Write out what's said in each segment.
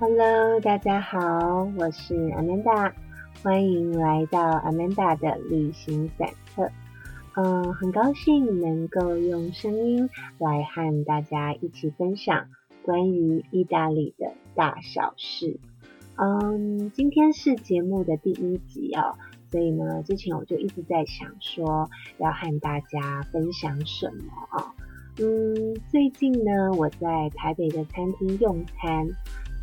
Hello，大家好，我是 Amanda，欢迎来到 Amanda 的旅行散客。嗯，很高兴能够用声音来和大家一起分享关于意大利的大小事。嗯，今天是节目的第一集哦，所以呢，之前我就一直在想说要和大家分享什么啊？嗯，最近呢，我在台北的餐厅用餐。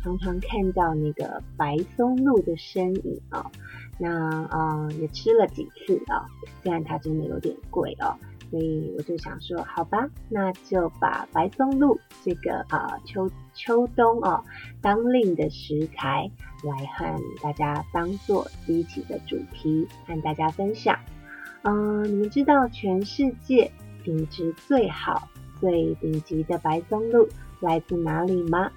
常常看到那个白松露的身影啊，那啊也吃了几次啊，虽然它真的有点贵哦，所以我就想说，好吧，那就把白松露这个啊秋秋冬哦当令的食材来和大家当做第一期的主题，和大家分享。嗯，你们知道全世界品质最好、最顶级的白松露来自哪里吗？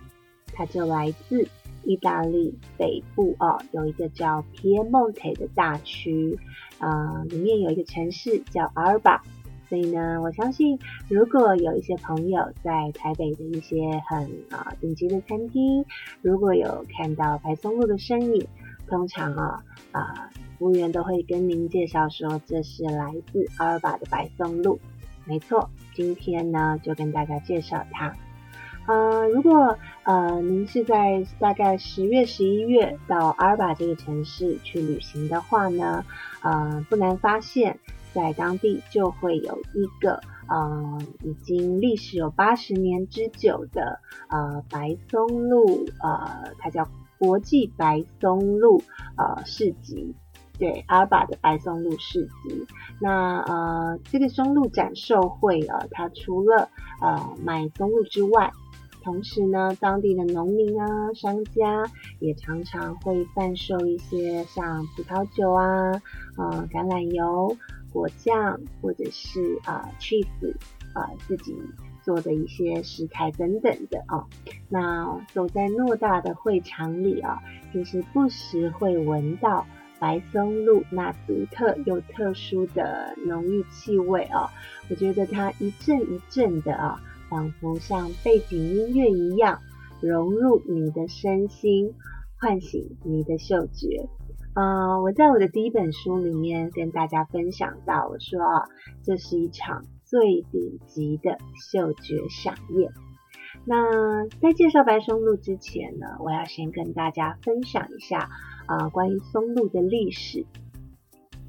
它就来自意大利北部哦，有一个叫 Piemonte 的大区，啊，里面有一个城市叫阿尔巴，所以呢，我相信如果有一些朋友在台北的一些很啊顶级的餐厅，如果有看到白松露的身影，通常啊啊服务员都会跟您介绍说这是来自阿尔巴的白松露，没错，今天呢就跟大家介绍它。呃，如果呃您是在大概十月、十一月到阿尔巴这个城市去旅行的话呢，呃，不难发现，在当地就会有一个呃已经历史有八十年之久的呃白松露呃，它叫国际白松露呃市集，对，阿尔巴的白松露市集。那呃这个松露展售会啊，它除了呃买松露之外，同时呢，当地的农民啊、商家也常常会贩售一些像葡萄酒啊、呃橄榄油、果酱，或者是啊 cheese 啊自己做的一些食材等等的啊。那走在偌大的会场里啊，其实不时会闻到白松露那独特又特殊的浓郁气味啊。我觉得它一阵一阵的啊。仿佛像背景音乐一样融入你的身心，唤醒你的嗅觉。啊，我在我的第一本书里面跟大家分享到，我说啊，这是一场最顶级的嗅觉飨宴。那在介绍白松露之前呢，我要先跟大家分享一下啊，关于松露的历史。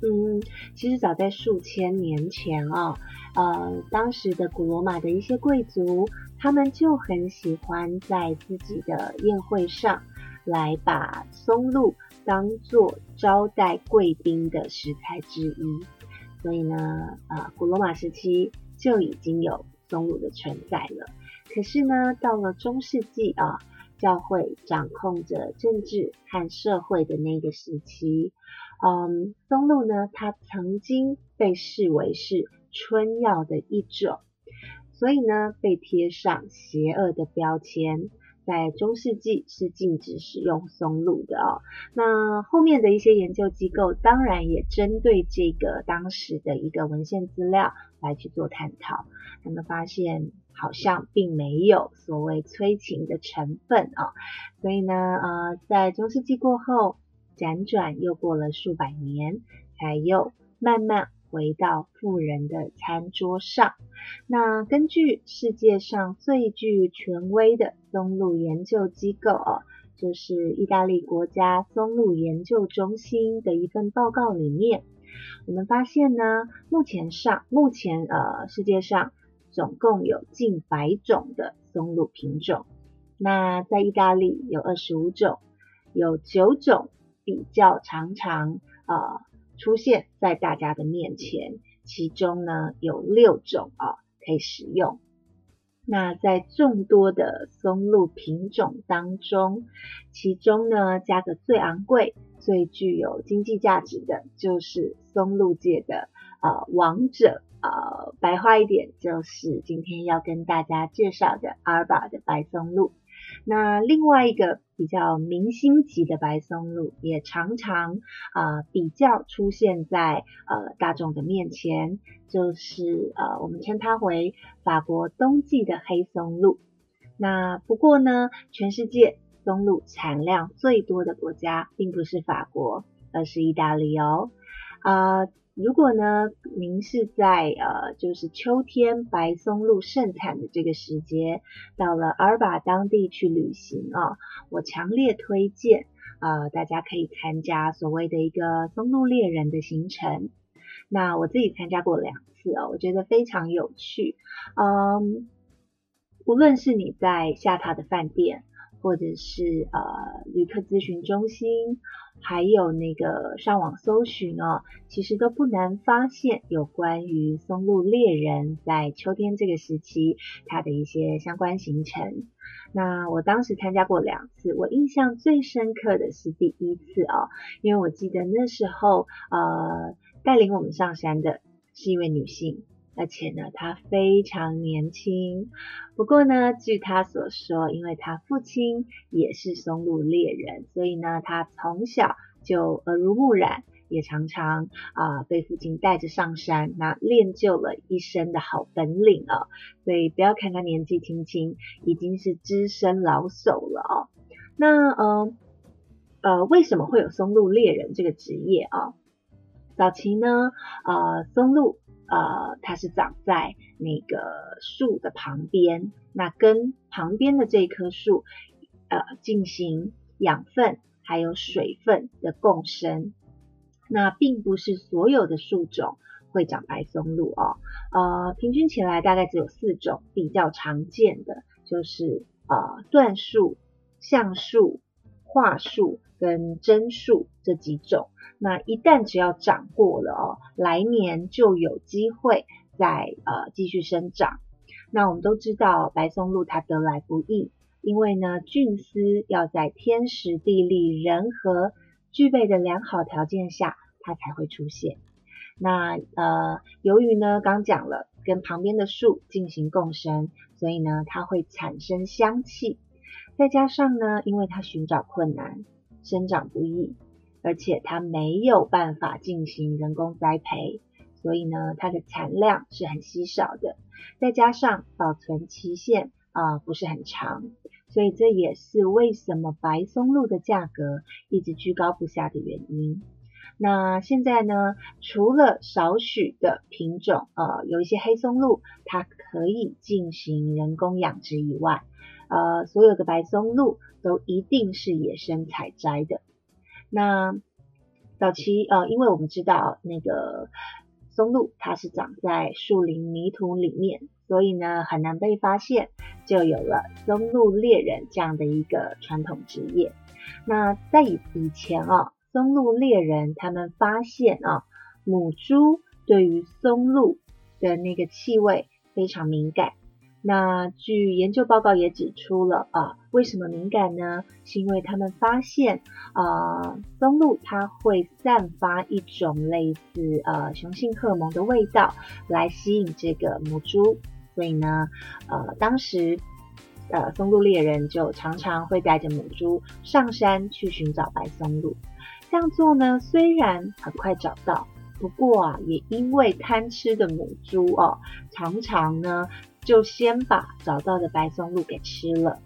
嗯，其实早在数千年前啊。呃，当时的古罗马的一些贵族，他们就很喜欢在自己的宴会上来把松露当做招待贵宾的食材之一。所以呢，呃，古罗马时期就已经有松露的存在了。可是呢，到了中世纪啊，教会掌控着政治和社会的那个时期，嗯，松露呢，它曾经被视为是。春药的一种，所以呢，被贴上邪恶的标签，在中世纪是禁止使用松露的哦。那后面的一些研究机构，当然也针对这个当时的一个文献资料来去做探讨，他们发现好像并没有所谓催情的成分啊。所以呢，呃，在中世纪过后，辗转又过了数百年，才又慢慢。回到富人的餐桌上。那根据世界上最具权威的松露研究机构哦，就是意大利国家松露研究中心的一份报告里面，我们发现呢，目前上目前呃世界上总共有近百种的松露品种。那在意大利有二十五种，有九种比较常常呃。出现在大家的面前，其中呢有六种啊可以使用。那在众多的松露品种当中，其中呢价格最昂贵、最具有经济价值的，就是松露界的呃王者呃白话一点，就是今天要跟大家介绍的阿尔巴的白松露。那另外一个比较明星级的白松露，也常常啊比较出现在呃大众的面前，就是呃我们称它为法国冬季的黑松露。那不过呢，全世界松露产量最多的国家，并不是法国，而是意大利哦。啊，如果呢，您是在呃，就是秋天白松露盛产的这个时节，到了阿尔巴当地去旅行啊，我强烈推荐啊，大家可以参加所谓的一个松露猎人的行程。那我自己参加过两次哦，我觉得非常有趣。嗯，无论是你在下榻的饭店，或者是呃旅客咨询中心，还有那个上网搜寻哦，其实都不难发现有关于松露猎人在秋天这个时期它的一些相关行程。那我当时参加过两次，我印象最深刻的是第一次哦，因为我记得那时候呃。带领我们上山的是一位女性，而且呢，他非常年轻。不过呢，据他所说，因为他父亲也是松露猎人，所以呢，他从小就耳濡目染，也常常啊被父亲带着上山，那练就了一身的好本领啊。所以不要看他年纪轻轻，已经是资深老手了哦。那呃呃，为什么会有松露猎人这个职业啊？早期呢，呃，松露，呃，它是长在那个树的旁边，那跟旁边的这棵树，呃，进行养分还有水分的共生。那并不是所有的树种会长白松露哦，呃，平均起来大概只有四种比较常见的，就是呃，椴树、橡树、桦树跟榛树这几种。那一旦只要长过了哦，来年就有机会再呃继续生长。那我们都知道白松露它得来不易，因为呢菌丝要在天时地利人和具备的良好条件下，它才会出现。那呃由于呢刚讲了跟旁边的树进行共生，所以呢它会产生香气。再加上呢，因为它寻找困难，生长不易。而且它没有办法进行人工栽培，所以呢，它的产量是很稀少的。再加上保存期限啊不是很长，所以这也是为什么白松露的价格一直居高不下的原因。那现在呢，除了少许的品种，呃，有一些黑松露它可以进行人工养殖以外，呃，所有的白松露都一定是野生采摘的。那早期呃，因为我们知道那个松露它是长在树林泥土里面，所以呢很难被发现，就有了松露猎人这样的一个传统职业。那在以以前啊，松露猎人他们发现啊，母猪对于松露的那个气味非常敏感。那据研究报告也指出了啊，为什么敏感呢？是因为他们发现啊，松露它会散发一种类似呃雄性荷尔蒙的味道来吸引这个母猪，所以呢，呃，当时呃松露猎人就常常会带着母猪上山去寻找白松露。这样做呢，虽然很快找到，不过啊，也因为贪吃的母猪哦，常常呢。就先把找到的白松露给吃了，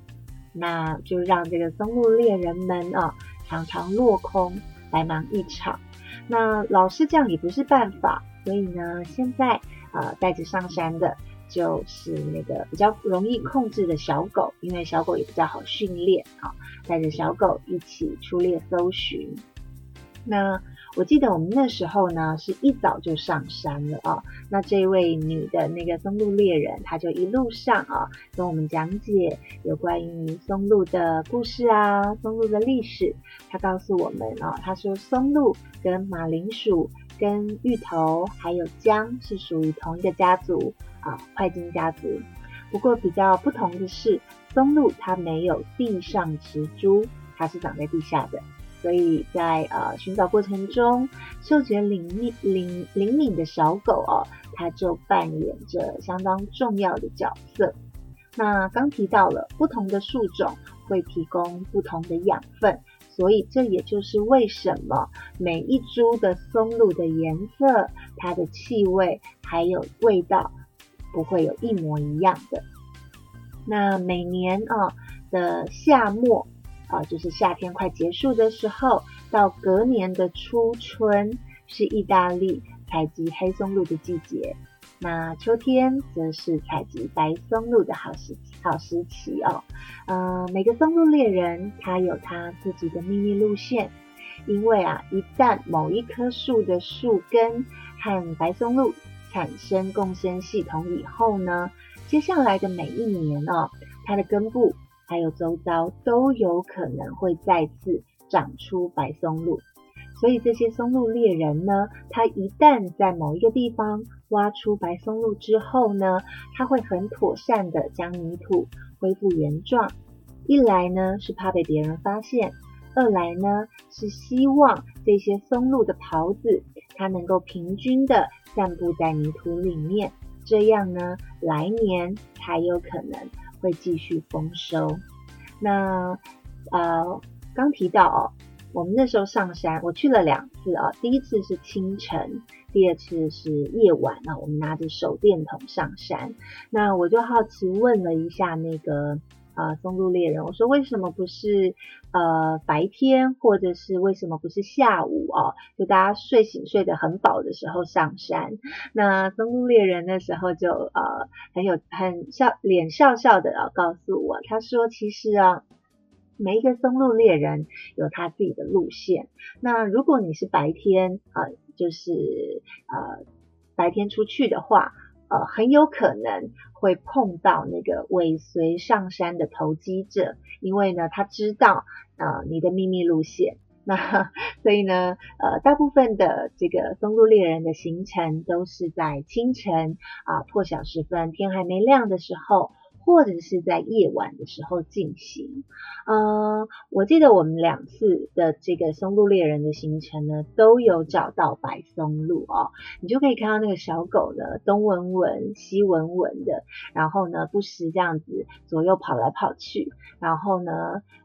那就让这个松露猎人们啊常常落空，白忙一场。那老是这样也不是办法，所以呢，现在呃带着上山的就是那个比较容易控制的小狗，因为小狗也比较好训练啊，带着小狗一起出猎搜寻。那我记得我们那时候呢，是一早就上山了啊。那这位女的那个松露猎人，她就一路上啊，跟我们讲解有关于松露的故事啊，松露的历史。她告诉我们啊，她说松露跟马铃薯、跟芋头还有姜是属于同一个家族啊，块茎家族。不过比较不同的是，松露它没有地上植株，它是长在地下的。所以在呃寻找过程中，嗅觉灵敏灵灵敏的小狗哦，它就扮演着相当重要的角色。那刚提到了不同的树种会提供不同的养分，所以这也就是为什么每一株的松露的颜色、它的气味还有味道不会有一模一样的。那每年啊的夏末。啊，就是夏天快结束的时候，到隔年的初春，是意大利采集黑松露的季节。那秋天则是采集白松露的好时好时期哦。呃，每个松露猎人他有他自己的秘密路线，因为啊，一旦某一棵树的树根和白松露产生共生系统以后呢，接下来的每一年哦，它的根部还有周遭都有可能会再次长出白松露。所以这些松露猎人呢，他一旦在某一个地方挖出白松露之后呢，他会很妥善的将泥土恢复原状。一来呢是怕被别人发现，二来呢是希望这些松露的袍子它能够平均的散布在泥土里面，这样呢来年才有可能会继续丰收。那呃刚提到哦。我们那时候上山，我去了两次啊。第一次是清晨，第二次是夜晚啊。我们拿着手电筒上山，那我就好奇问了一下那个呃松露猎人，我说为什么不是呃白天，或者是为什么不是下午啊？就大家睡醒睡得很饱的时候上山。那松露猎人那时候就呃很有很笑脸笑笑的啊告诉我，他说其实啊。每一个松露猎人有他自己的路线。那如果你是白天啊，就是呃白天出去的话，呃很有可能会碰到那个尾随上山的投机者，因为呢他知道啊你的秘密路线。那所以呢呃大部分的这个松露猎人的行程都是在清晨啊破晓时分，天还没亮的时候。或者是在夜晚的时候进行。嗯，我记得我们两次的这个松露猎人的行程呢，都有找到白松露哦。你就可以看到那个小狗呢，东闻闻西闻闻的，然后呢不时这样子左右跑来跑去，然后呢，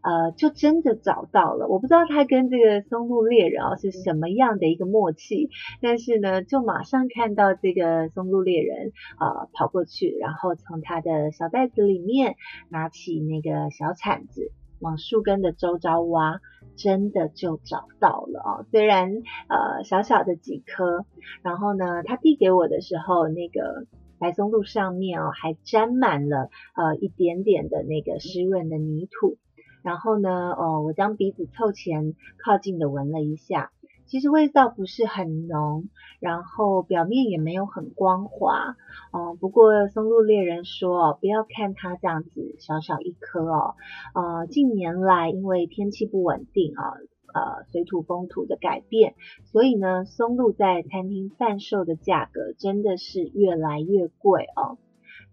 呃，就真的找到了。我不知道它跟这个松露猎人哦是什么样的一个默契，但是呢，就马上看到这个松露猎人啊跑过去，然后从他的小袋。子里面拿起那个小铲子，往树根的周遭挖，真的就找到了哦。虽然呃小小的几颗，然后呢，他递给我的时候，那个白松露上面哦还沾满了呃一点点的那个湿润的泥土。然后呢，哦，我将鼻子凑前，靠近的闻了一下。其实味道不是很浓，然后表面也没有很光滑，哦。不过松露猎人说，不要看它这样子小小一颗哦，呃，近年来因为天气不稳定啊，呃，水土风土的改变，所以呢，松露在餐厅贩售的价格真的是越来越贵哦。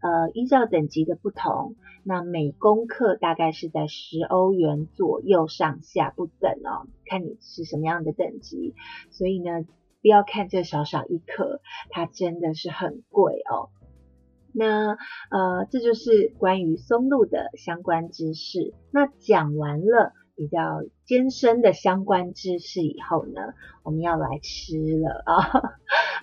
呃，依照等级的不同，那每公克大概是在十欧元左右上下不等哦，看你是什么样的等级。所以呢，不要看这小小一颗，它真的是很贵哦。那呃，这就是关于松露的相关知识。那讲完了。比较艰深的相关知识以后呢，我们要来吃了啊。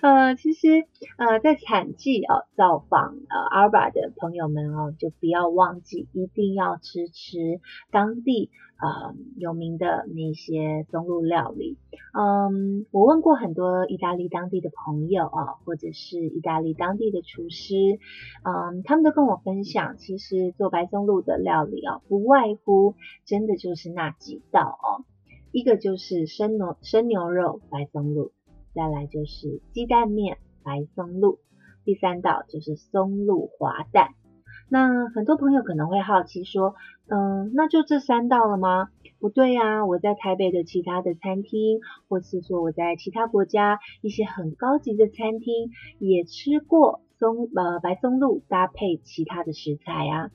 呃，其实呃，在产季哦造访呃阿尔巴的朋友们哦，就不要忘记一定要吃吃当地。呃，有名的那些松露料理，嗯，我问过很多意大利当地的朋友啊，或者是意大利当地的厨师，嗯，他们都跟我分享，其实做白松露的料理啊，不外乎真的就是那几道哦，一个就是生牛生牛肉白松露，再来就是鸡蛋面白松露，第三道就是松露滑蛋。那很多朋友可能会好奇说，嗯，那就这三道了吗？不对呀，我在台北的其他的餐厅，或是说我在其他国家一些很高级的餐厅也吃过松呃白松露搭配其他的食材啊，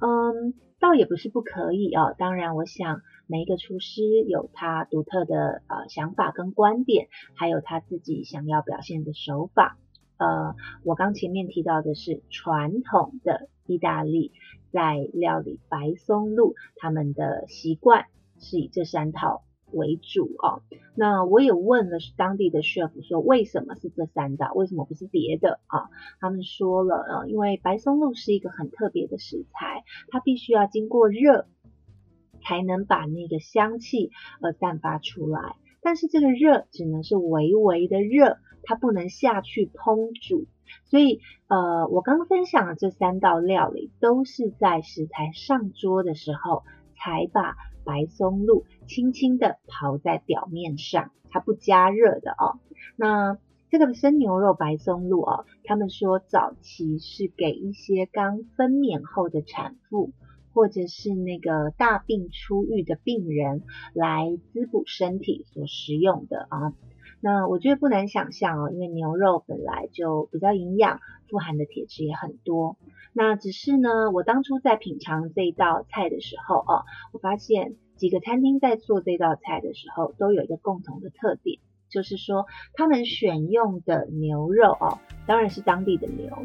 嗯，倒也不是不可以哦。当然，我想每一个厨师有他独特的呃想法跟观点，还有他自己想要表现的手法。呃，我刚前面提到的是传统的意大利在料理白松露，他们的习惯是以这三套为主哦。那我也问了当地的 chef 说，为什么是这三道，为什么不是别的啊？他们说了，呃，因为白松露是一个很特别的食材，它必须要经过热。才能把那个香气呃散发出来。但是这个热只能是微微的热，它不能下去烹煮。所以呃，我刚分享的这三道料理都是在食材上桌的时候才把白松露轻轻的刨在表面上，它不加热的哦。那这个生牛肉白松露哦，他们说早期是给一些刚分娩后的产妇，或者是那个大病初愈的病人来滋补身体所食用的啊。那我觉得不难想象哦，因为牛肉本来就比较营养，富含的铁质也很多。那只是呢，我当初在品尝这道菜的时候哦，我发现几个餐厅在做这道菜的时候都有一个共同的特点。就是说，他们选用的牛肉哦，当然是当地的牛。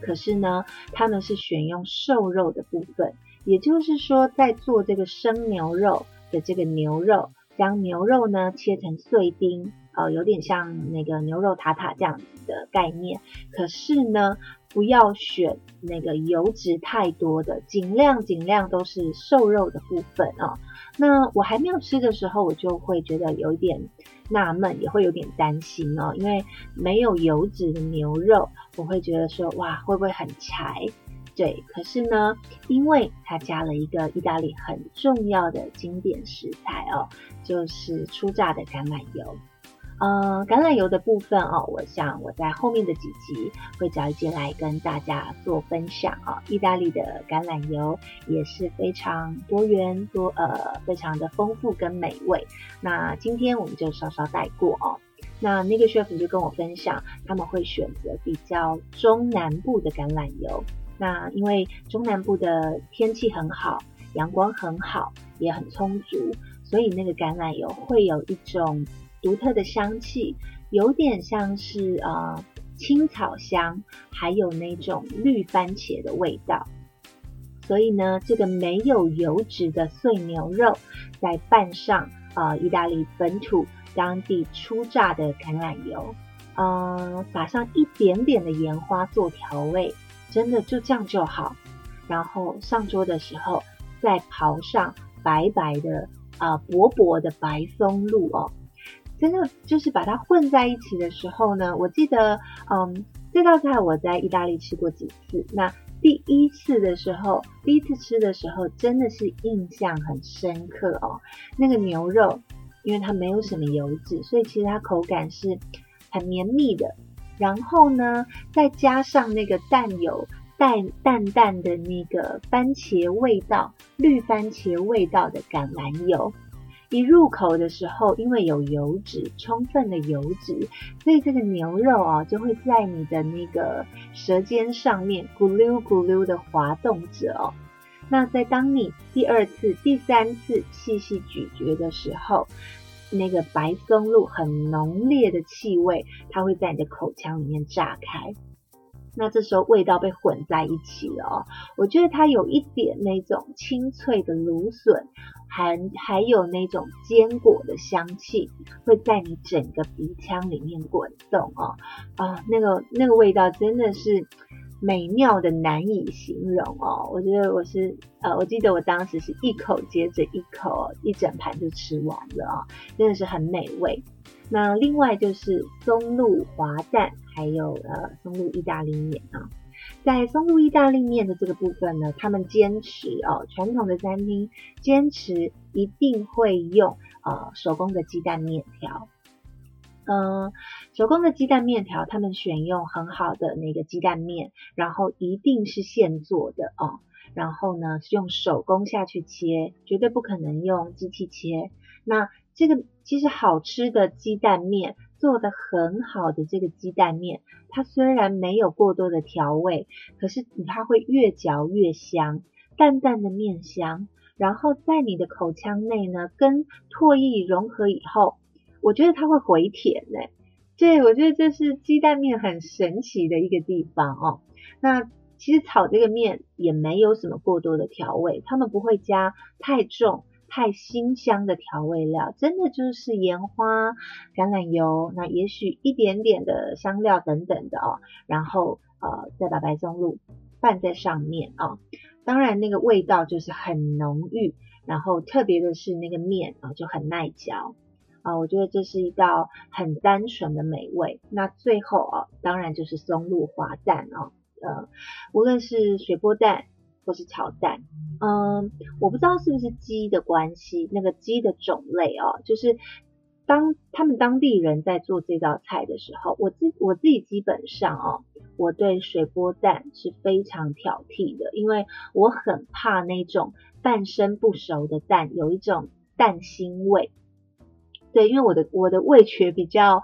可是呢，他们是选用瘦肉的部分，也就是说，在做这个生牛肉的这个牛肉，将牛肉呢切成碎丁，呃，有点像那个牛肉塔塔这样子的概念。可是呢，不要选那个油脂太多的，尽量尽量都是瘦肉的部分哦。那我还没有吃的时候，我就会觉得有一点。纳闷也会有点担心哦，因为没有油脂的牛肉，我会觉得说哇会不会很柴？对，可是呢，因为它加了一个意大利很重要的经典食材哦，就是初榨的橄榄油。呃，橄榄油的部分哦，我想我在后面的几集会找一集来跟大家做分享啊。意大利的橄榄油也是非常多元多呃，非常的丰富跟美味。那今天我们就稍稍带过哦。那那个 chef 就跟我分享，他们会选择比较中南部的橄榄油。那因为中南部的天气很好，阳光很好，也很充足，所以那个橄榄油会有一种。独特的香气，有点像是呃青草香，还有那种绿番茄的味道。所以呢，这个没有油脂的碎牛肉，再拌上呃意大利本土当地初榨的橄榄油，嗯，撒上一点点的盐花做调味，真的就这样就好。然后上桌的时候，再刨上白白的啊薄薄的白松露哦。真的就是把它混在一起的时候呢，我记得，嗯，这道菜我在意大利吃过几次。那第一次的时候，第一次吃的时候，真的是印象很深刻哦。那个牛肉，因为它没有什么油脂，所以其实它口感是很绵密的。然后呢，再加上那个带有淡淡淡的那个番茄味道、绿番茄味道的橄榄油。一入口的时候，因为有油脂，充分的油脂，所以这个牛肉啊就会在你的那个舌尖上面咕溜咕溜的滑动着哦。那在当你第二次、第三次细细咀嚼的时候，那个白松露很浓烈的气味，它会在你的口腔里面炸开。那这时候味道被混在一起了哦，我觉得它有一点那种清脆的芦笋，还还有那种坚果的香气，会在你整个鼻腔里面滚动哦，啊，那个那个味道真的是美妙的难以形容哦。我觉得我是呃，我记得我当时是一口接着一口，一整盘就吃完了啊，真的是很美味。那另外就是松露滑蛋，还有呃松露意大利面啊，在松露意大利面的这个部分呢，他们坚持哦，传统的餐厅坚持一定会用呃手工的鸡蛋面条，嗯，手工的鸡蛋面条，他们选用很好的那个鸡蛋面，然后一定是现做的哦，然后呢是用手工下去切，绝对不可能用机器切，那。这个其实好吃的鸡蛋面做的很好的这个鸡蛋面，它虽然没有过多的调味，可是它会越嚼越香，淡淡的面香，然后在你的口腔内呢，跟唾液融合以后，我觉得它会回甜嘞。对，我觉得这是鸡蛋面很神奇的一个地方哦。那其实炒这个面也没有什么过多的调味，他们不会加太重。太辛香的调味料，真的就是盐花、橄榄油，那也许一点点的香料等等的哦，然后呃再把白松露拌在上面啊。当然那个味道就是很浓郁，然后特别的是那个面啊就很耐嚼啊，我觉得这是一道很单纯的美味。那最后啊，当然就是松露滑蛋啊，呃，无论是水波蛋或是炒蛋，嗯，我不知道是不是鸡的关系，那个鸡的种类哦，就是。当他们当地人在做这道菜的时候，我自我自己基本上哦，我对水波蛋是非常挑剔的，因为我很怕那种半生不熟的蛋有一种蛋腥味。对，因为我的我的味觉比较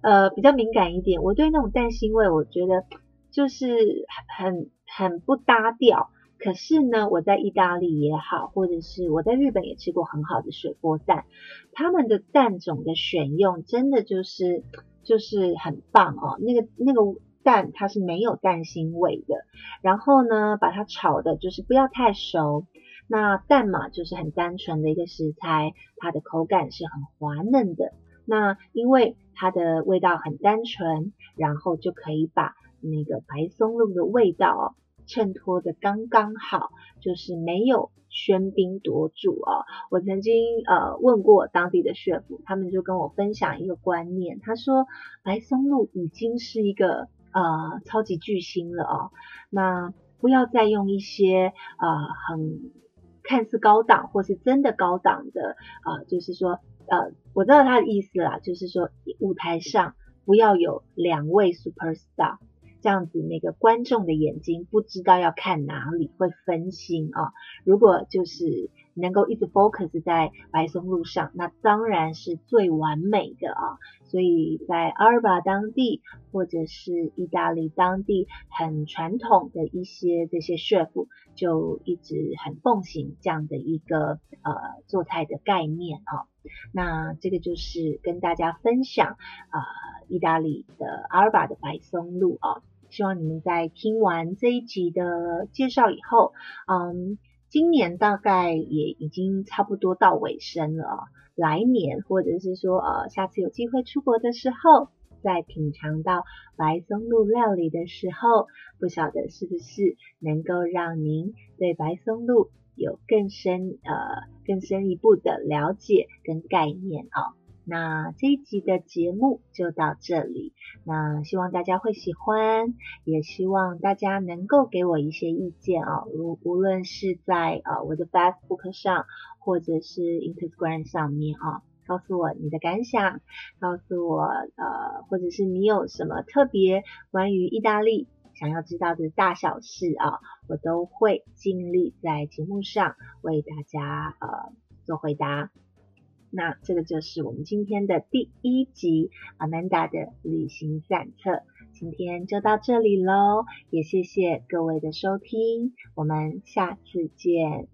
呃比较敏感一点，我对那种蛋腥味，我觉得就是很很不搭调。可是呢，我在意大利也好，或者是我在日本也吃过很好的水波蛋，他们的蛋种的选用真的就是就是很棒哦。那个那个蛋它是没有蛋腥味的，然后呢，把它炒的就是不要太熟。那蛋嘛，就是很单纯的一个食材，它的口感是很滑嫩的。那因为它的味道很单纯，然后就可以把那个白松露的味道哦。衬托的刚刚好，就是没有喧宾夺主哦。我曾经呃问过当地的血府，他们就跟我分享一个观念，他说白松露已经是一个呃超级巨星了哦，那不要再用一些呃很看似高档或是真的高档的呃，就是说呃我知道他的意思啦，就是说舞台上不要有两位 super star。这样子，那个观众的眼睛不知道要看哪里，会分心啊。如果就是能够一直 focus 在白松露上，那当然是最完美的啊。所以在阿尔巴当地，或者是意大利当地很传统的一些这些 chef，就一直很奉行这样的一个呃做菜的概念啊。那这个就是跟大家分享啊，意大利的阿尔巴的白松露啊。希望你们在听完这一集的介绍以后，嗯，今年大概也已经差不多到尾声了。来年或者是说，呃，下次有机会出国的时候，在品尝到白松露料理的时候，不晓得是不是能够让您对白松露有更深呃更深一步的了解跟概念啊。那这一集的节目就到这里，那希望大家会喜欢，也希望大家能够给我一些意见啊，无无论是在呃我的 Facebook 上，或者是 Instagram 上面啊，告诉我你的感想，告诉我呃，或者是你有什么特别关于意大利想要知道的大小事啊，我都会尽力在节目上为大家呃做回答。那这个就是我们今天的第一集，Amanda 的旅行散册，今天就到这里喽，也谢谢各位的收听，我们下次见。